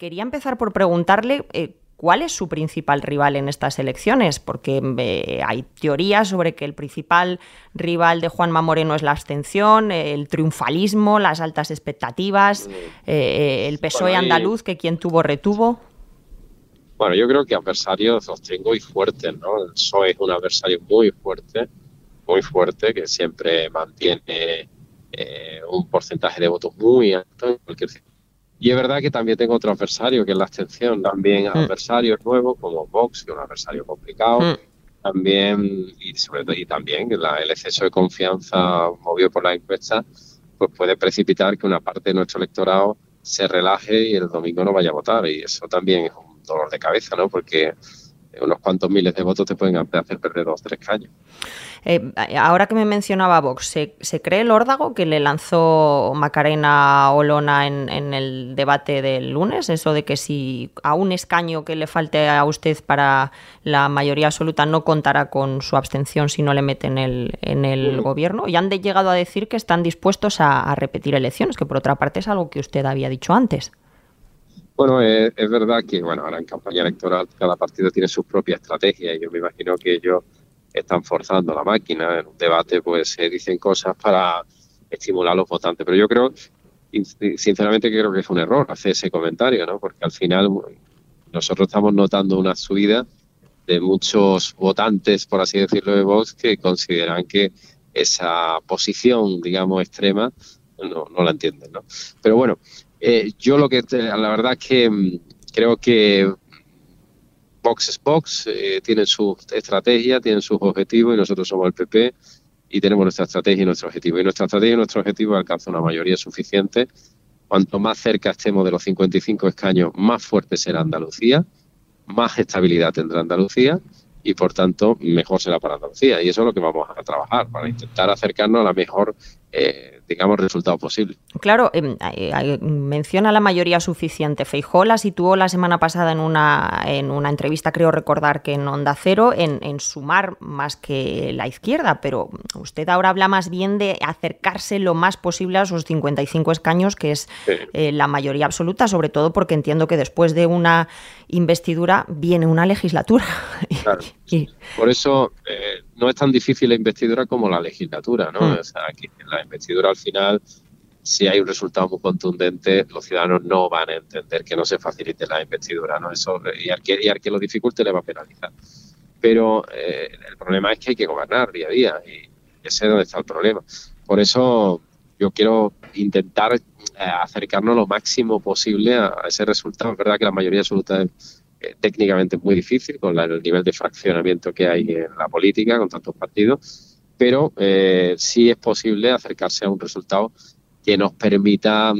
quería empezar por preguntarle eh, cuál es su principal rival en estas elecciones, porque eh, hay teorías sobre que el principal rival de Juanma Moreno es la abstención, el triunfalismo, las altas expectativas, eh, el PSOE andaluz, que quien tuvo retuvo. Bueno, yo creo que adversarios los tengo y fuertes, ¿no? El PSOE es un adversario muy fuerte, muy fuerte, que siempre mantiene un porcentaje de votos muy alto en cualquier y es verdad que también tengo otro adversario, que es la abstención. También mm. adversarios nuevos, como Vox, que es un adversario complicado. Mm. También, y sobre todo, y también el exceso de confianza movido por la encuesta, pues puede precipitar que una parte de nuestro electorado se relaje y el domingo no vaya a votar. Y eso también es un dolor de cabeza, ¿no? Porque unos cuantos miles de votos te pueden hacer perder dos o tres caños. Eh, ahora que me mencionaba Vox, ¿se, cree el órdago que le lanzó Macarena Olona en, el debate del lunes? Eso de que si a un escaño que le falte a usted para la mayoría absoluta no contará con su abstención si no le mete en el, en el gobierno. Y han de llegado a decir que están dispuestos a repetir elecciones, que por otra parte es algo que usted había dicho antes. Bueno, es, verdad que bueno, ahora en campaña electoral cada partido tiene su propia estrategia y yo me imagino que ellos están forzando la máquina. En un debate pues se dicen cosas para estimular a los votantes, pero yo creo, sinceramente creo que es un error hacer ese comentario, ¿no? Porque al final nosotros estamos notando una subida de muchos votantes, por así decirlo, de Vox que consideran que esa posición, digamos, extrema no, no la entienden, ¿no? Pero bueno, eh, yo lo que, la verdad es que mm, creo que Vox es Vox, eh, tienen su estrategia, tienen sus objetivos y nosotros somos el PP y tenemos nuestra estrategia y nuestro objetivo. Y nuestra estrategia y nuestro objetivo alcanza una mayoría suficiente. Cuanto más cerca estemos de los 55 escaños, más fuerte será Andalucía, más estabilidad tendrá Andalucía y por tanto mejor será para Andalucía. Y eso es lo que vamos a trabajar, para intentar acercarnos a la mejor eh, digamos, resultado posible. Claro, em, menciona la mayoría suficiente. Feijó la situó la semana pasada en una, en una entrevista, creo recordar que en Onda Cero, en, sumar más que la izquierda, pero usted ahora habla más bien de acercarse lo más posible a sus 55 escaños, que es eh, la mayoría absoluta, sobre todo porque entiendo que después de una investidura viene una legislatura. Por eso eh, no es tan difícil la investidura como la legislatura, ¿no? Hmm. O sea, aquí en la investidura al final, si hay un resultado muy contundente, los ciudadanos no van a entender que no se facilite la investidura, ¿no? Eso, y, al que, y al que lo dificulte le va a penalizar. Pero eh, el problema es que hay que gobernar día a día y ese es donde está el problema. Por eso yo quiero intentar eh, acercarnos lo máximo posible a, ese resultado. Es verdad que la mayoría absoluta es eh, técnicamente muy difícil con el nivel de fraccionamiento que hay en la política, con tantos partidos, pero eh, sí es posible acercarse a un resultado que nos permita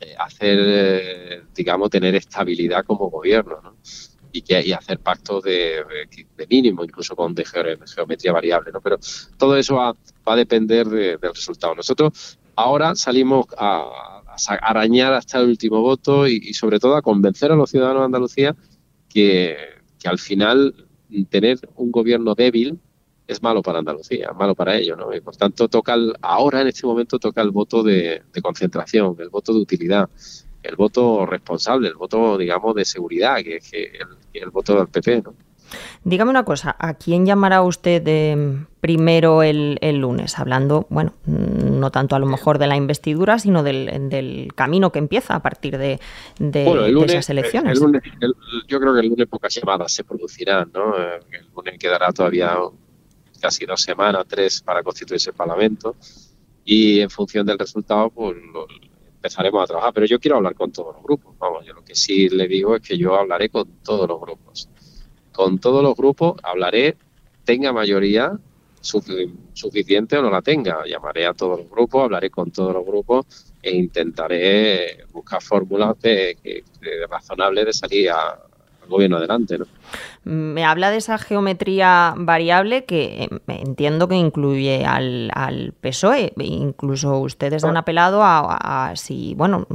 eh, hacer, digamos, tener estabilidad como gobierno, ¿no? Y, que, y hacer pactos de, mínimo, incluso con de geometría variable, ¿no? Pero todo eso va, va a depender del resultado. Nosotros ahora salimos a, arañar hasta el último voto y, sobre todo a convencer a los ciudadanos de Andalucía que, al final tener un gobierno débil es malo para Andalucía, malo para ellos, ¿no? Y por tanto toca ahora en este momento toca el voto de, concentración, el voto de utilidad, el voto responsable, el voto, digamos, de seguridad, que es el, el voto del PP, ¿no? Dígame una cosa, ¿a quién llamará usted primero el, lunes? Hablando, bueno, no tanto a lo mejor de la investidura, sino del, camino que empieza a partir de, esas elecciones. yo creo que el lunes pocas llamadas se producirán, ¿no? El lunes quedará todavía casi dos semanas, tres, para constituirse el Parlamento y en función del resultado, pues empezaremos a trabajar. Pero yo quiero hablar con todos los grupos. Vamos, yo lo que sí le digo es que yo hablaré con todos los grupos con todos los grupos hablaré, tenga mayoría suficiente o no la tenga. Llamaré a todos los grupos, hablaré con todos los grupos e intentaré buscar fórmulas de, razonables de salir al gobierno adelante. Me habla de esa geometría variable que eh, entiendo que incluye al, PSOE. Incluso ustedes han apelado a, si, bueno,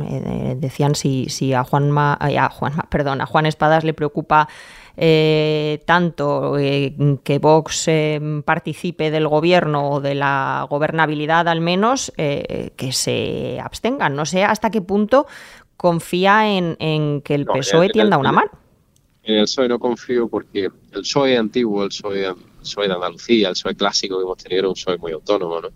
decían si, si a Juanma, a Juanma, perdón, a Juan Espadas le preocupa eh, tanto eh, que Vox eh, participe del gobierno o de la gobernabilidad al menos, que se abstengan. No sé hasta qué punto confía en, que el PSOE tienda una mano. En el PSOE no confío porque el PSOE antiguo, el PSOE, de Andalucía, el PSOE clásico que hemos tenido era un PSOE muy autónomo, ¿no?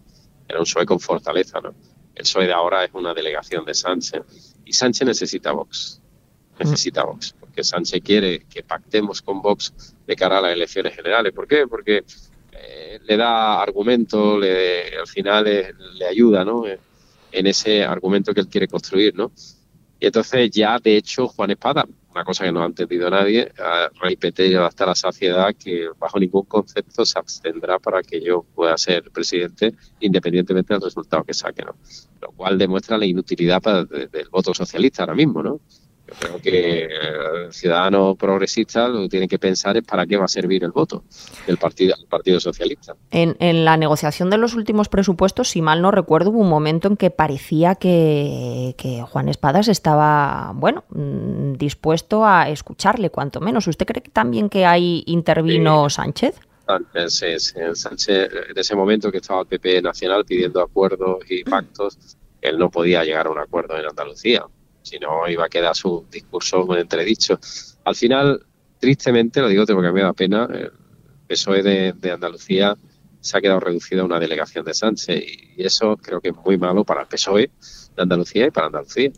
Era un PSOE con fortaleza, ¿no? El PSOE de ahora es una delegación de Sánchez y Sánchez necesita Vox. Necesita Vox, porque Sánchez quiere que pactemos con Vox de cara a las elecciones generales. ¿Por qué? Porque eh, le da argumento, le, al final le, ayuda, ¿no? En ese argumento que él quiere construir, ¿no? Y entonces ya, de hecho, Juan Espada, una cosa que no ha entendido nadie, repetido hasta la saciedad que bajo ningún concepto se abstendrá para que yo pueda ser presidente independientemente del resultado que saque, ¿no? Lo cual demuestra la inutilidad del voto socialista ahora mismo, ¿no? Yo creo que el ciudadano progresista lo que tiene que pensar es para qué va a servir el voto del Partido, partido Socialista. En, la negociación de los últimos presupuestos, si mal no recuerdo, hubo un momento en que parecía que, Juan Espadas estaba, bueno, mm, dispuesto a escucharle, cuanto menos. ¿Usted cree también que ahí intervino Sánchez? Sí, Sánchez, en ese momento que estaba el PP Nacional pidiendo acuerdos y pactos, él no podía llegar a un acuerdo en Andalucía si no iba a quedar su discurso muy entredicho. Al final, tristemente, lo digo porque me da pena, el PSOE de, Andalucía se ha quedado reducido a una delegación de Sánchez y eso creo que es muy malo para el PSOE de Andalucía y para Andalucía.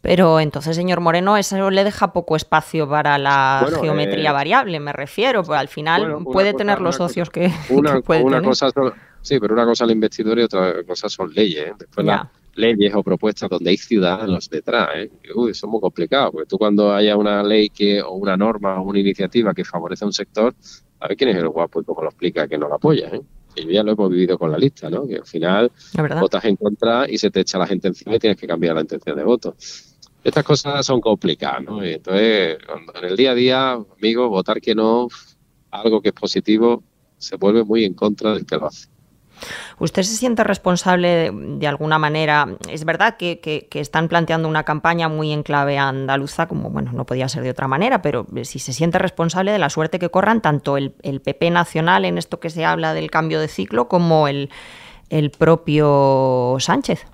Pero entonces, señor Moreno, eso le deja poco espacio para la geometría eh, variable, me refiero, pues al final puede tener los socios que, una, Cosa sí, pero una cosa es la investidura y otra cosa son leyes. ¿eh? Después la, leyes o propuestas donde hay ciudadanos detrás. ¿eh? Uy, eso es muy complicado, porque tú cuando haya una ley que o una norma o una iniciativa que favorece a un sector, a ver quién es el guapo y cómo lo explica que no lo apoya. ¿eh? Y ya lo hemos vivido con la lista, ¿no? Que al final votas en contra y se te echa la gente encima y tienes que cambiar la intención de voto. Estas cosas son complicadas, ¿no? Y entonces, en el día a día, amigo, votar que no, algo que es positivo, se vuelve muy en contra del que lo hace. ¿Usted se siente responsable de, alguna manera? Es verdad que, están planteando una campaña muy en clave andaluza, como bueno, no podía ser de otra manera, pero si se siente responsable de la suerte que corran tanto el, PP nacional en esto que se habla del cambio de ciclo como el, propio Sánchez.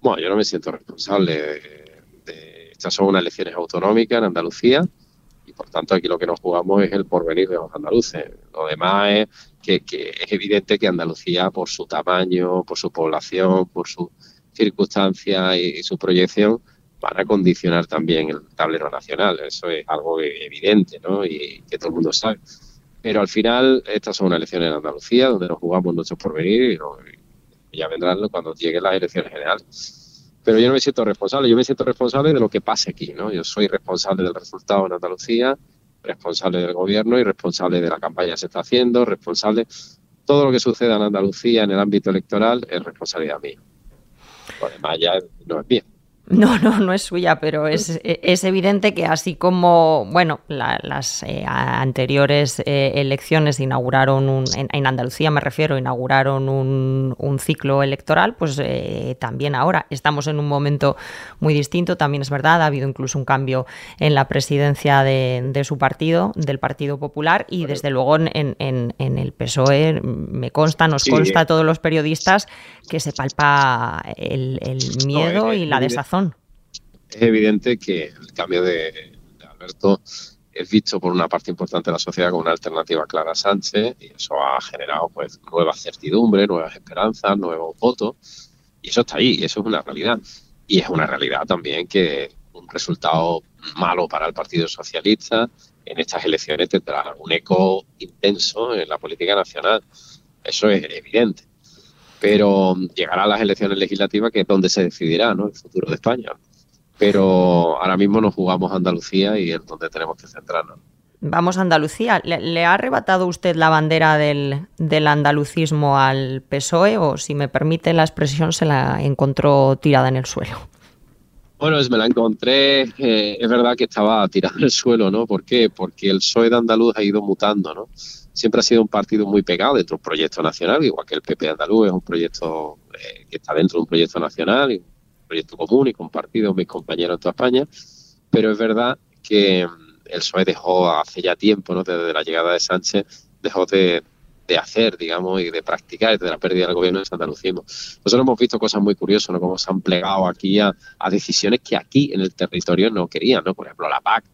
Bueno, yo no me siento responsable. De, estas son unas elecciones autonómicas en Andalucía y por tanto aquí lo que nos jugamos es el porvenir de los andaluces. Lo demás es que, es evidente que Andalucía, por su tamaño, por su población, por su circunstancia y, su proyección, van a condicionar también el tablero nacional. Eso es algo evidente ¿no? y que todo el mundo sabe. Pero al final, estas son unas elecciones en Andalucía, donde nos jugamos nuestro porvenir y, ya vendrán cuando lleguen las elecciones generales. Pero yo no me siento responsable, yo me siento responsable de lo que pase aquí. ¿no? Yo soy responsable del resultado en Andalucía responsable del gobierno y responsable de la campaña que se está haciendo, responsable. Todo lo que suceda en Andalucía en el ámbito electoral es responsabilidad mía. Además, ya no es bien. No, no, no es suya, pero es, es evidente que así como, bueno, las eh, anteriores eh, elecciones inauguraron un, en, Andalucía me refiero, inauguraron un, un ciclo electoral, pues eh, también ahora estamos en un momento muy distinto, también es verdad, ha habido incluso un cambio en la presidencia de, de su partido, del Partido Popular, y desde luego en, en, en, el PSOE me consta, nos consta a todos los periodistas que se palpa el, el miedo y la desazón es evidente que el cambio de, Alberto es visto por una parte importante de la sociedad como una alternativa clara a Sánchez y eso ha generado pues nuevas certidumbres, nuevas esperanzas, nuevos votos y eso está ahí, y eso es una realidad. Y es una realidad también que un resultado malo para el Partido Socialista en estas elecciones tendrá un eco intenso en la política nacional. Eso es evidente pero llegará a las elecciones legislativas que es donde se decidirá ¿no? el futuro de España. Pero ahora mismo nos jugamos a Andalucía y es donde tenemos que centrarnos. Vamos a Andalucía. ¿Le, ha arrebatado usted la bandera del, andalucismo al PSOE o, si me permite la expresión, se la encontró tirada en el suelo? Bueno, me la encontré, eh, es verdad que estaba tirada en el suelo, ¿no? ¿Por qué? Porque el PSOE de Andaluz ha ido mutando, ¿no? siempre ha sido un partido muy pegado dentro de un proyecto nacional, igual que el PP andaluz es un proyecto eh, que está dentro de un proyecto nacional, y un proyecto común y compartido mis compañeros en toda España, pero es verdad que mm, el PSOE dejó hace ya tiempo, ¿no? desde la llegada de Sánchez, dejó de, de hacer, digamos, y de practicar desde la pérdida del gobierno de andalucismo. Nosotros hemos visto cosas muy curiosas, ¿no? Cómo se han plegado aquí a, decisiones que aquí en el territorio no querían, ¿no? Por ejemplo, la PAC.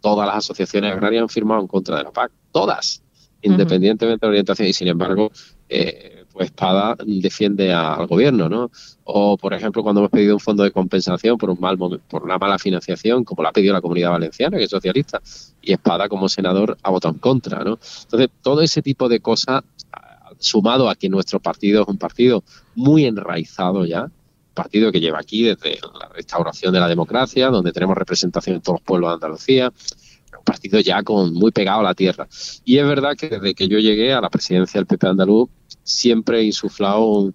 Todas las asociaciones agrarias han firmado en contra de la PAC. Todas. Independientemente de la orientación. Y sin embargo, eh, pues Espada defiende al gobierno, ¿no? O, por ejemplo, cuando hemos pedido un fondo de compensación por un mal por una mala financiación, como la ha pedido la Comunidad Valenciana, que es socialista, y Espada como senador ha votado en contra, ¿no? Entonces, todo ese tipo de cosas, sumado a que nuestro partido es un partido muy enraizado ya, partido que lleva aquí desde la restauración de la democracia, donde tenemos representación en todos los pueblos de Andalucía, partido ya con muy pegado a la tierra. Y es verdad que desde que yo llegué a la presidencia del PP andaluz, siempre he insuflado,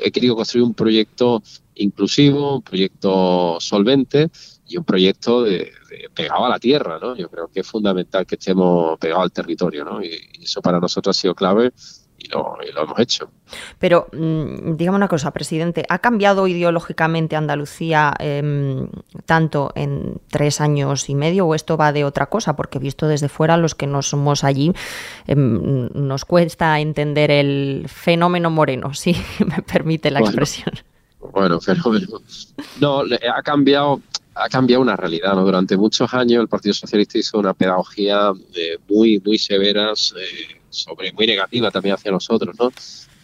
he querido construir un proyecto inclusivo, un proyecto solvente y un proyecto de, pegado a la tierra, ¿no? Yo creo que es fundamental que estemos pegados al territorio, ¿no? Y eso para nosotros ha sido clave y lo, hemos hecho. Pero, mm, dígame una cosa, presidente, ¿ha cambiado ideológicamente Andalucía em, tanto en tres años y medio o esto va de otra cosa? Porque visto desde fuera, los que no somos allí, em, nos cuesta entender el fenómeno moreno, si me permite la expresión. Bueno, fenómeno. No, ha cambiado ha cambiado una realidad. ¿no? Durante muchos años el Partido Socialista hizo una pedagogía eh, muy, muy severas eh, sobre muy negativa también hacia nosotros, ¿no?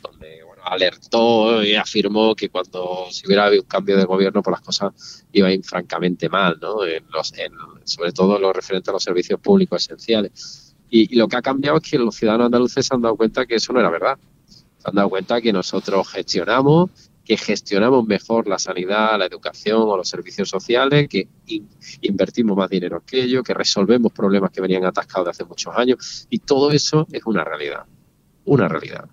Donde bueno, alertó y afirmó que cuando si hubiera habido un cambio de gobierno, pues las cosas iban francamente mal, ¿no? En los, sobre todo lo referente a los servicios públicos esenciales. Y, lo que ha cambiado es que los ciudadanos andaluces se han dado cuenta que eso no era verdad. Se han dado cuenta que nosotros gestionamos que gestionamos mejor la sanidad, la educación o los servicios sociales, que invertimos más dinero que ellos, que resolvemos problemas que venían atascados de hace muchos años. Y todo eso es una realidad, una realidad.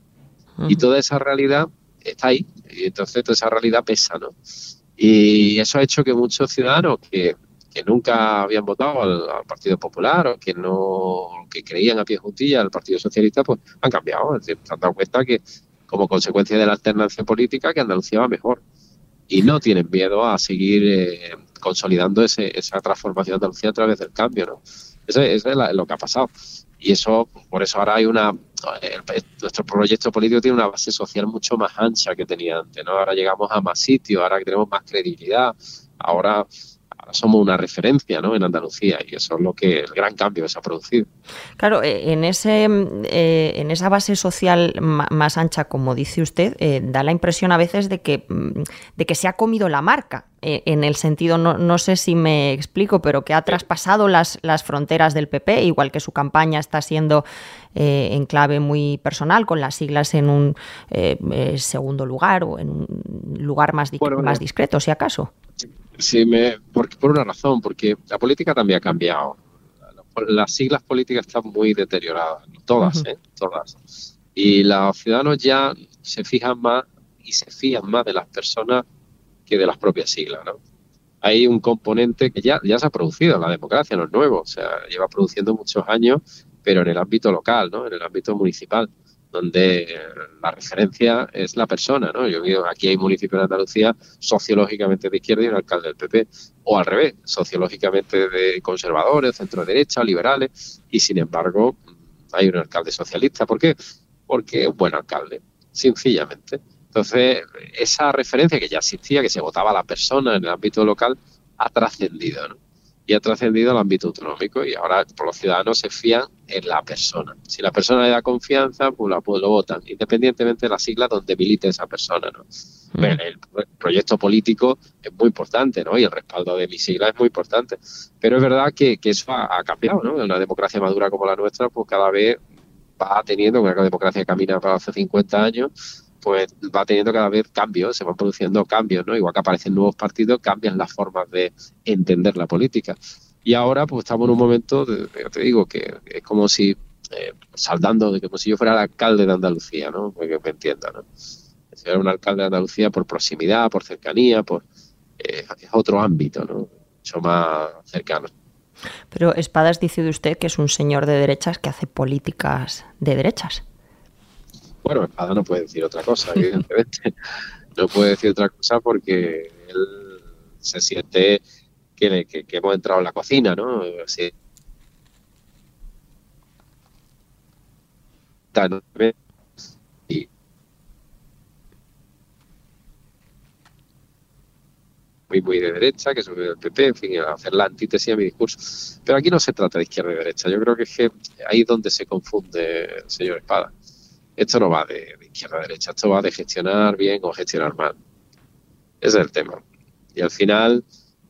Y toda esa realidad está ahí. Y entonces toda esa realidad pesa, ¿no? Y eso ha hecho que muchos ciudadanos que, nunca habían votado al, Partido Popular o que no que creían a pie juntilla al Partido Socialista, pues han cambiado. Se han dado cuenta que como consecuencia de la alternancia política que Andalucía va mejor. Y no tienen miedo a seguir eh, consolidando esa transformación de Andalucía a través del cambio. ¿no? Eso, es lo que ha pasado. Y eso, por eso ahora hay una. nuestro proyecto político tiene una base social mucho más ancha que tenía antes. ¿no? Ahora llegamos a más sitios, ahora tenemos más credibilidad, ahora somos una referencia ¿no? en Andalucía y eso es lo que el gran cambio que se ha producido. Claro, eh, en, ese, eh, en esa base social más ancha, como dice usted, eh, da la impresión a veces de que, mm, de que se ha comido la marca, en el sentido, no, no, sé si me explico, pero que ha traspasado las, las fronteras del PP, igual que su campaña está siendo en clave muy personal, con las siglas en un segundo lugar o en un lugar más, más discreto, si acaso. Sí, me, por, por una razón, porque la política también ha cambiado. Las siglas políticas están muy deterioradas, todas, ¿eh? Todas. Y los ciudadanos ya se fijan más y se fían más de las personas que de las propias siglas, ¿no? Hay un componente que ya, ya se ha producido, la democracia no es nuevo, o sea, lleva produciendo muchos años, pero en el ámbito local, ¿no? En el ámbito municipal donde la referencia es la persona, ¿no? Yo digo, aquí hay municipios de Andalucía sociológicamente de izquierda y un alcalde del PP, o al revés, sociológicamente de conservadores, centro derecha, liberales, y sin embargo hay un alcalde socialista. ¿Por qué? Porque es un buen alcalde, sencillamente. Entonces, esa referencia que ya existía, que se votaba la persona en el ámbito local, ha trascendido, ¿no? Y ha trascendido al ámbito autonómico y ahora por los ciudadanos se fían en la persona. Si la persona le da confianza, pues, la, pues lo votan, independientemente de la sigla donde milite esa persona. ¿no? Mm. El, proyecto político es muy importante ¿no? y el respaldo de mi sigla es muy importante. Pero es verdad que, eso ha, cambiado. ¿no? En una democracia madura como la nuestra, pues cada vez va teniendo, una democracia que camina para hace 50 años, pues va teniendo cada vez cambios, se van produciendo cambios, ¿no? Igual que aparecen nuevos partidos, cambian las formas de entender la política. Y ahora pues estamos en un momento, de, te digo, que es como si, eh, saldando, de como si yo fuera el alcalde de Andalucía, ¿no? Porque me entienda, ¿no? Si era un alcalde de Andalucía por proximidad, por cercanía, por eh, es otro ámbito, ¿no? Mucho más cercano. Pero Espadas dice de usted que es un señor de derechas que hace políticas de derechas. Bueno, Espada no puede decir otra cosa, evidentemente. no puede decir otra cosa porque él se siente que, le, que, que hemos entrado en la cocina, ¿no? Así, muy, muy de derecha, que es del PP, en fin, hacer la antítesis a mi discurso. Pero aquí no se trata de izquierda y derecha. Yo creo que es que ahí es donde se confunde el señor Espada. Esto no va de, izquierda a derecha, esto va de gestionar bien o gestionar mal. Ese es el tema. Y al final,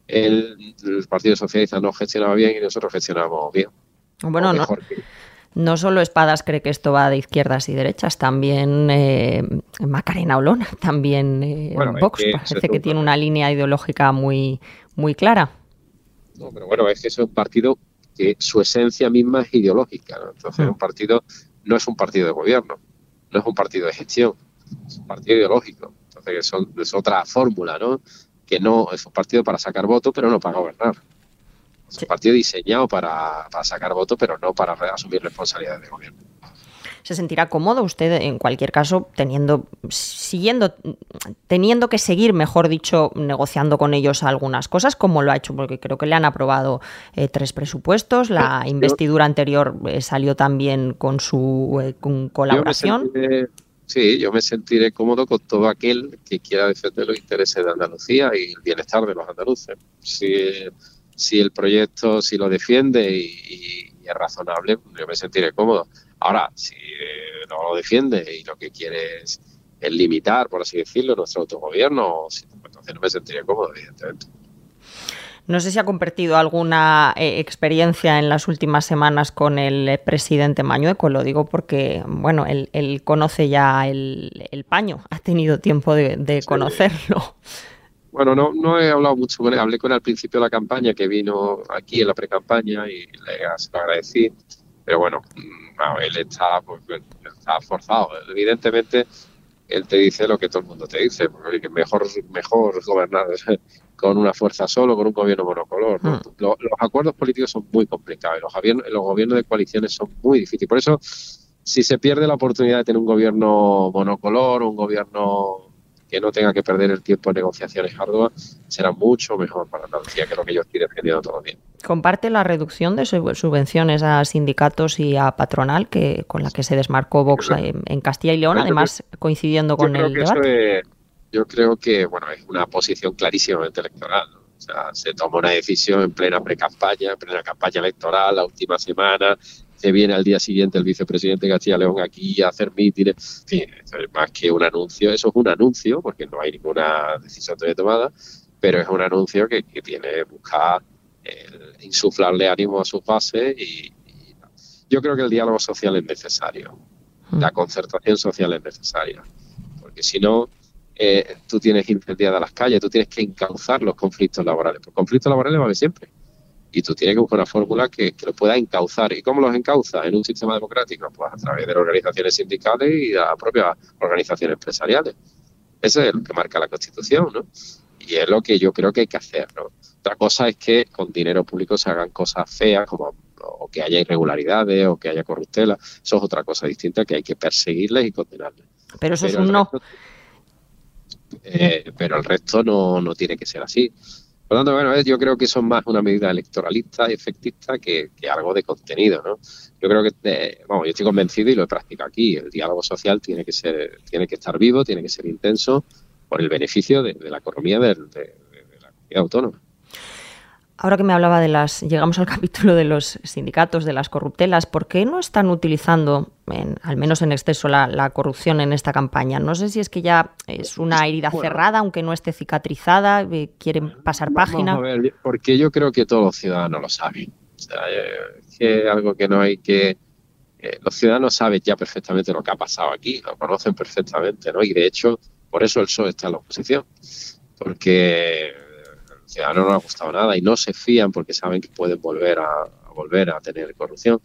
el, Partido Socialista no gestionaba bien y nosotros gestionábamos bien. Bueno, no. No solo Espadas cree que esto va de izquierdas y derechas, también eh, Macarena Olona, también eh, Vox, parece que tiene una línea ideológica muy, muy clara. No, pero bueno, es que es un partido que su esencia misma es ideológica. Entonces, mm. un partido no es un partido de gobierno, no es un partido de gestión, es un partido ideológico. Entonces, es otra fórmula, ¿no? Que no es un partido para sacar votos, pero no para gobernar. Es un partido diseñado para, sacar votos, pero no para asumir responsabilidades de gobierno se sentirá cómodo usted en cualquier caso teniendo siguiendo teniendo que seguir mejor dicho negociando con ellos algunas cosas como lo ha hecho porque creo que le han aprobado eh, tres presupuestos la investidura anterior eh, salió también con su eh, colaboración sí yo me sentiré cómodo con todo aquel que quiera defender los intereses de Andalucía y el bienestar de los andaluces si si el proyecto, si lo defiende y, es razonable, yo me sentiré cómodo. Ahora, si eh, no lo defiende y lo que quiere es, limitar, por así decirlo, nuestro autogobierno, pues entonces no me sentiré cómodo, evidentemente. No sé si ha compartido alguna eh, experiencia en las últimas semanas con el presidente Mañueco. Lo digo porque, bueno, él, conoce ya el, paño, ha tenido tiempo de, conocerlo. Bueno, no, no he hablado mucho con él. Hablé con él al principio de la campaña, que vino aquí en la pre-campaña y le, se lo agradecí. Pero bueno, mm, él está, pues, está forzado. Evidentemente, él te dice lo que todo el mundo te dice, porque mejor, mejor gobernar con una fuerza solo, con un gobierno monocolor. Hmm. Los, acuerdos políticos son muy complicados, los los gobiernos de coaliciones son muy difíciles. Por eso, si se pierde la oportunidad de tener un gobierno monocolor, un gobierno que no tenga que perder el tiempo en negociaciones arduas, será mucho mejor para Andalucía que lo que yo estoy defendiendo todo el día. ¿Comparte la reducción de subvenciones a sindicatos y a patronal que con la que se desmarcó Vox en, Castilla y León, además coincidiendo con el debate? yo creo que bueno es una posición clarísimamente electoral. O sea, se tomó una decisión en plena pre-campaña, en plena campaña electoral, la última semana, que viene al día siguiente el vicepresidente Castilla León aquí a hacer mítines. En es más que un anuncio, eso es un anuncio, porque no hay ninguna decisión todavía tomada, pero es un anuncio que, tiene buscar insuflarle ánimo a sus bases y, yo creo que el diálogo social es necesario, mm. la concertación social es necesaria, porque si no, eh, tú tienes incendiadas las calles, tú tienes que encauzar los conflictos laborales. Los conflictos laborales van a haber siempre y tú tienes que buscar una fórmula que, lo pueda encauzar. ¿Y cómo los encauza en un sistema democrático? Pues a través de las organizaciones sindicales y de las propias organizaciones empresariales. Eso es lo que marca la Constitución, ¿no? Y es lo que yo creo que hay que hacer, ¿no? Otra cosa es que con dinero público se hagan cosas feas como o que haya irregularidades o que haya corruptela. Eso es otra cosa distinta que hay que perseguirles y condenarles. Pero eso es un no. Eh, pero el resto no, no tiene que ser así. Por lo tanto, bueno, yo creo que es más una medida electoralista y efectista que, algo de contenido, ¿no? Yo creo que, eh, vamos, yo estoy convencido y lo he practicado aquí. El diálogo social tiene que ser, tiene que estar vivo, tiene que ser intenso por el beneficio de, la economía de, de la comunidad autónoma. Ahora que me hablaba de las, llegamos al capítulo de los sindicatos, de las corruptelas, ¿por qué no están utilizando, al menos en exceso, la, corrupción en esta campaña? No sé si es que ya es una herida cerrada, aunque no esté cicatrizada, eh, quieren pasar página. A ver, porque yo creo que todos los ciudadanos lo saben. O sea, eh, es que algo que no hay que... Eh, los ciudadanos saben ya perfectamente lo que ha pasado aquí, lo conocen perfectamente, ¿no? Y de hecho, por eso el PSOE está en la oposición. Porque no les ha gustado nada y no se fían porque saben que pueden volver a, volver a tener corrupción.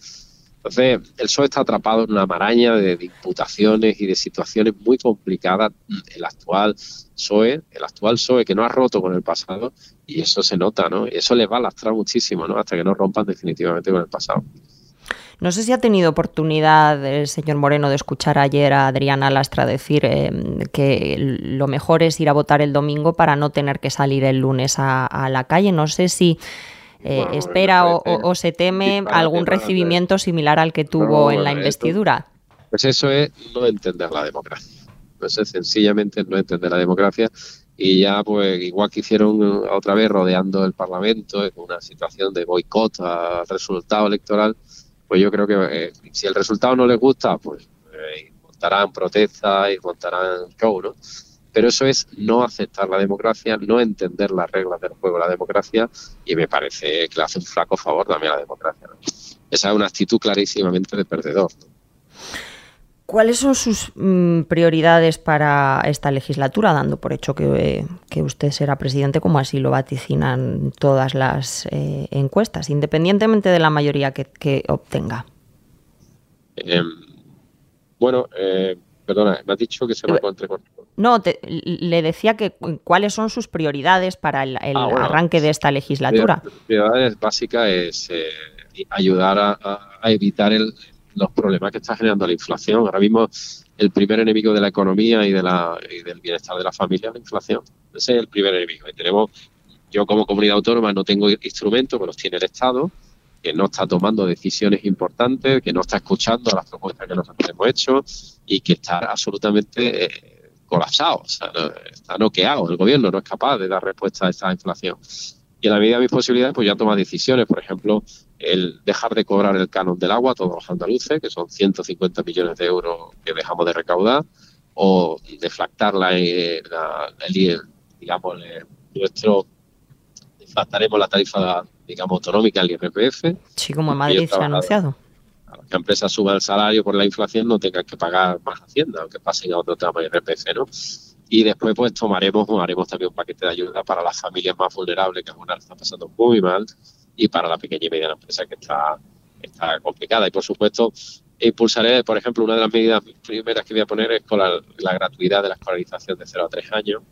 Entonces, el PSOE está atrapado en una maraña de, imputaciones y de situaciones muy complicadas. El actual PSOE, el actual PSOE que no ha roto con el pasado, y eso se nota, ¿no? Y eso les va a lastrar muchísimo, ¿no? Hasta que no rompan definitivamente con el pasado. No sé si ha tenido oportunidad el señor Moreno de escuchar ayer a Adriana Lastra decir eh, que lo mejor es ir a votar el domingo para no tener que salir el lunes a, la calle. No sé si eh, espera o, se teme algún recibimiento similar al que tuvo en la investidura. pues eso es no entender la democracia. Pues es sencillamente no entender la democracia y ya pues igual que hicieron otra vez rodeando el Parlamento en una situación de boicot al resultado electoral, pues yo creo que eh, si el resultado no les gusta, pues eh, montarán protestas y montarán show, ¿no? Pero eso es no aceptar la democracia, no entender las reglas del juego de la democracia y me parece que le hace un flaco favor también a la democracia. Esa es una actitud clarísimamente de perdedor. ¿Cuáles son sus mm, prioridades para esta legislatura, dando por hecho que, usted será presidente, como así lo vaticinan todas las eh, encuestas, independientemente de la mayoría que, obtenga? Em, bueno, eh, perdona, me has dicho que se me. No, le decía que cuáles son sus prioridades para el, ah, arranque de esta legislatura. La prioridades básicas es eh, ayudar a evitar el los problemas que está generando la inflación. Ahora mismo el primer enemigo de la economía y, de la, y del bienestar de la familia es la inflación. Ese es el primer enemigo. Y tenemos, yo como comunidad autónoma no tengo instrumentos, pero los tiene el Estado, que no está tomando decisiones importantes, que no está escuchando las propuestas que nosotros hemos hecho y que está absolutamente eh, colapsado. O sea, está noqueado. El gobierno no es capaz de dar respuesta a esta inflación. Y en la medida de mis posibilidades, pues ya toma decisiones. Por ejemplo, el dejar de cobrar el canon del agua a todos los andaluces, que son 150 millones de euros que dejamos de recaudar, o deflactar la, eh, el, digamos, nuestro, deflactaremos la tarifa, digamos, autonómica, el IRPF. Sí, como en Madrid se ha anunciado. A las empresas suban el salario por la inflación no tengan que pagar más Hacienda, aunque pasen a otro de IRPF, ¿no? Y después, pues tomaremos, haremos también un paquete de ayuda para las familias más vulnerables, que algunas están pasando muy mal, y para la pequeña y mediana empresa que está, está complicada. Y por supuesto, impulsaré, por ejemplo, una de las medidas primeras que voy a poner es con la, gratuidad de la escolarización de 0 a 3 años,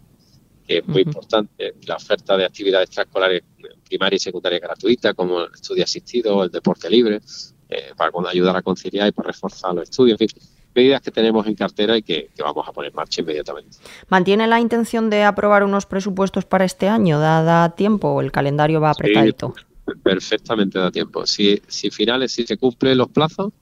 que es muy importante, la oferta de actividades extraescolares primaria y secundaria gratuita, como el estudio asistido o el deporte libre, eh, para ayudar a conciliar y para reforzar los estudios. En fin, medidas que tenemos en cartera y que, vamos a poner en marcha inmediatamente. ¿Mantiene la intención de aprobar unos presupuestos para este año? ¿Da, tiempo o el calendario va apretadito? perfectamente da tiempo. Si, si finales, si se cumplen los plazos,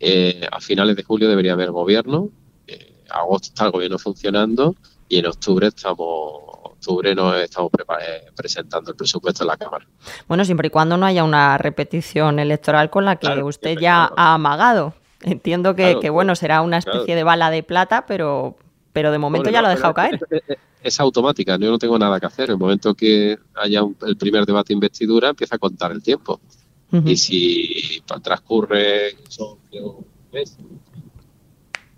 eh, a finales de julio debería haber gobierno. Eh, agosto está el gobierno funcionando y en octubre estamos octubre nos estamos eh, presentando el presupuesto en la Cámara. Bueno, siempre y cuando no haya una repetición electoral con la que usted ya ha amagado. Entiendo que, bueno, será una especie de bala de plata, pero, pero de momento ya lo ha dejado caer es automática, yo no tengo nada que hacer. En el momento que haya el primer debate de investidura, empieza a contar el tiempo. Y si transcurre son,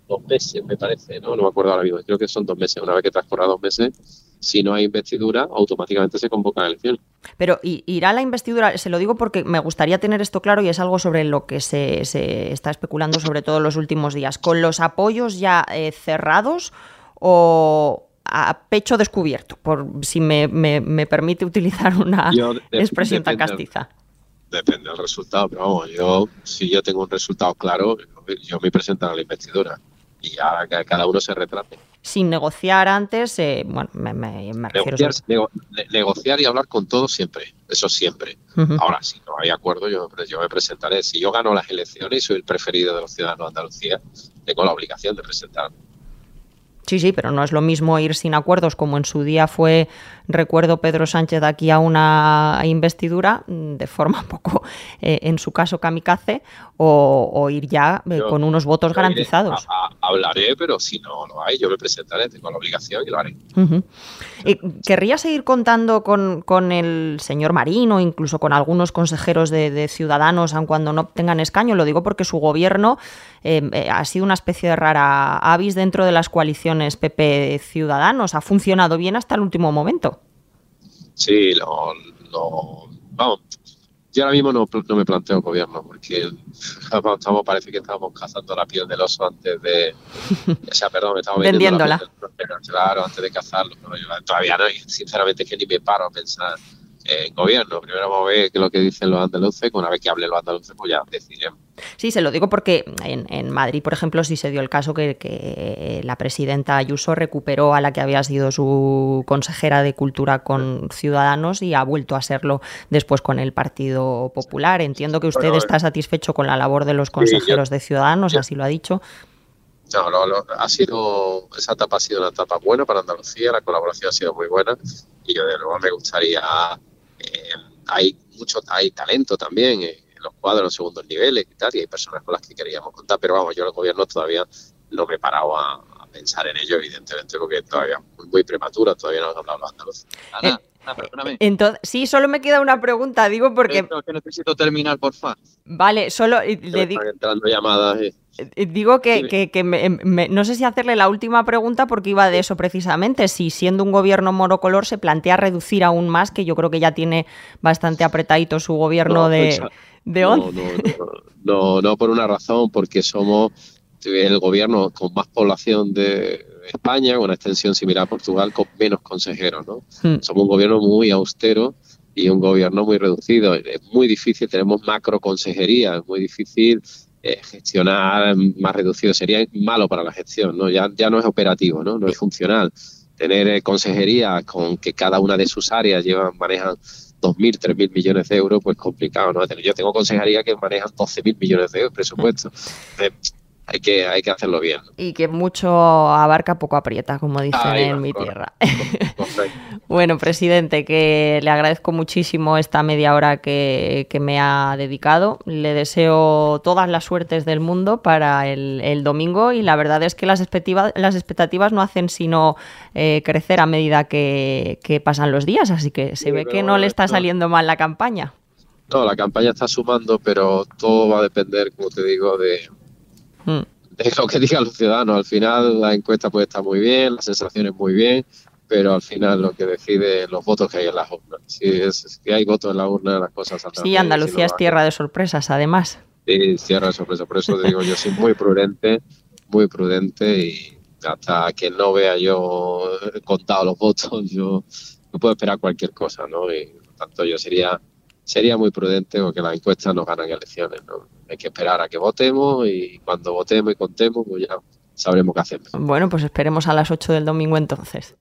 dos meses, me parece, ¿no? No me acuerdo ahora mismo, creo que son dos meses. Una vez que transcurra dos meses, si no hay investidura, automáticamente se convoca la elección. Pero irá la investidura, se lo digo porque me gustaría tener esto claro y es algo sobre lo que se, se está especulando sobre todo en los últimos días. ¿Con los apoyos ya eh, cerrados o, a pecho descubierto, por si me, me, permite utilizar una expresión tan castiza. Depende del resultado, pero vamos, yo si yo tengo un resultado claro, yo me presento a la investidura y ya cada uno se retrate. Sin negociar antes, eh, bueno, me, negociar, negociar y hablar con todos siempre, eso siempre. Ahora, si no hay acuerdo, yo, yo me presentaré. Si yo gano las elecciones y soy el preferido de los ciudadanos de Andalucía, tengo la obligación de presentarme. Sí, sí, pero no es lo mismo ir sin acuerdos como en su día fue, recuerdo, Pedro Sánchez aquí a una investidura, mm, de forma un poco, eh, en su caso, kamikaze, o, ir ya eh, con unos votos garantizados. hablaré, pero si no lo hay, yo me presentaré, tengo la obligación y lo haré. ¿Querría seguir contando con, con, el señor Marino, incluso con algunos consejeros de, Ciudadanos, aun cuando no tengan escaño? Lo digo porque su gobierno eh, ha sido una especie de rara avis dentro de las coaliciones PP Ciudadanos. ¿Ha funcionado bien hasta el último momento? Sí, lo, vamos, yo ahora mismo no, me planteo gobierno, porque estamos, parece que estamos cazando la piel del oso antes de. O sea, perdón, estamos vendiéndola. claro, antes de cazarlo. todavía no, sinceramente es que ni me paro a pensar en gobierno. Primero vamos a ver qué es lo que dicen los andaluces, una vez que hablen los andaluces, pues ya decidiremos. Sí, se lo digo porque en, Madrid, por ejemplo, sí se dio el caso que, la presidenta Ayuso recuperó a la que había sido su consejera de Cultura con Ciudadanos y ha vuelto a serlo después con el Partido Popular. Entiendo que usted está satisfecho con la labor de los consejeros de Ciudadanos, así lo ha dicho. no, ha sido, esa etapa ha sido una etapa buena para Andalucía, la colaboración ha sido muy buena y yo de nuevo me gustaría, eh, hay mucho, hay talento también en los cuadros, en segundos niveles y tal, y hay personas con las que queríamos contar, pero vamos, yo el gobierno todavía no me he parado a, pensar en ello, evidentemente, porque todavía muy, muy prematura, todavía no han hablado los andaluces. Ana, perdóname. Entonces, sí, solo me queda una pregunta, digo porque... que necesito terminar, por favor. Vale, solo le digo... entrando llamadas Digo que, no sé si hacerle la última pregunta porque iba de eso precisamente, si siendo un gobierno monocolor se plantea reducir aún más, que yo creo que ya tiene bastante apretadito su gobierno de, de no, no, no, por una razón, porque somos el gobierno con más población de España, con una extensión similar a Portugal, con menos consejeros. ¿no? Hmm. Somos un gobierno muy austero y un gobierno muy reducido. Es muy difícil, tenemos macro consejería, es muy difícil eh, gestionar más reducido sería malo para la gestión, ¿no? Ya, ya no es operativo, ¿no? No es funcional. Tener eh, consejería con que cada una de sus áreas llevan, manejan 2.000, 3.000 millones de euros, pues complicado, ¿no? Yo tengo consejería que manejan 12.000 millones de euros presupuesto. Hay que, hay que hacerlo bien. Y que mucho abarca, poco aprieta, como dicen en mi tierra. bueno, presidente, que le agradezco muchísimo esta media hora que, me ha dedicado. Le deseo todas las suertes del mundo para el, domingo y la verdad es que las expectativas, las expectativas no hacen sino eh, crecer a medida que, pasan los días, así que se ve que no le está saliendo mal la campaña. No, la campaña está sumando, pero todo va a depender, como te digo, de, Mm. es lo que digan los ciudadanos. Al final la encuesta puede estar muy bien, las sensaciones muy bien, pero al final lo que decide los votos que hay en las urnas. Si, es, hay votos en la urna, las cosas saldrán Sí, Andalucía es tierra de sorpresas, además. Sí, tierra de sorpresas. Por eso te digo, yo soy muy prudente, muy prudente y hasta que no vea yo contado los votos, yo no puedo esperar cualquier cosa, ¿no? Y por tanto yo sería sería muy prudente porque las encuestas no ganan elecciones, ¿no? Hay que esperar a que votemos y cuando votemos y contemos, pues ya sabremos qué hacemos. Bueno, pues esperemos a las 8 del domingo entonces.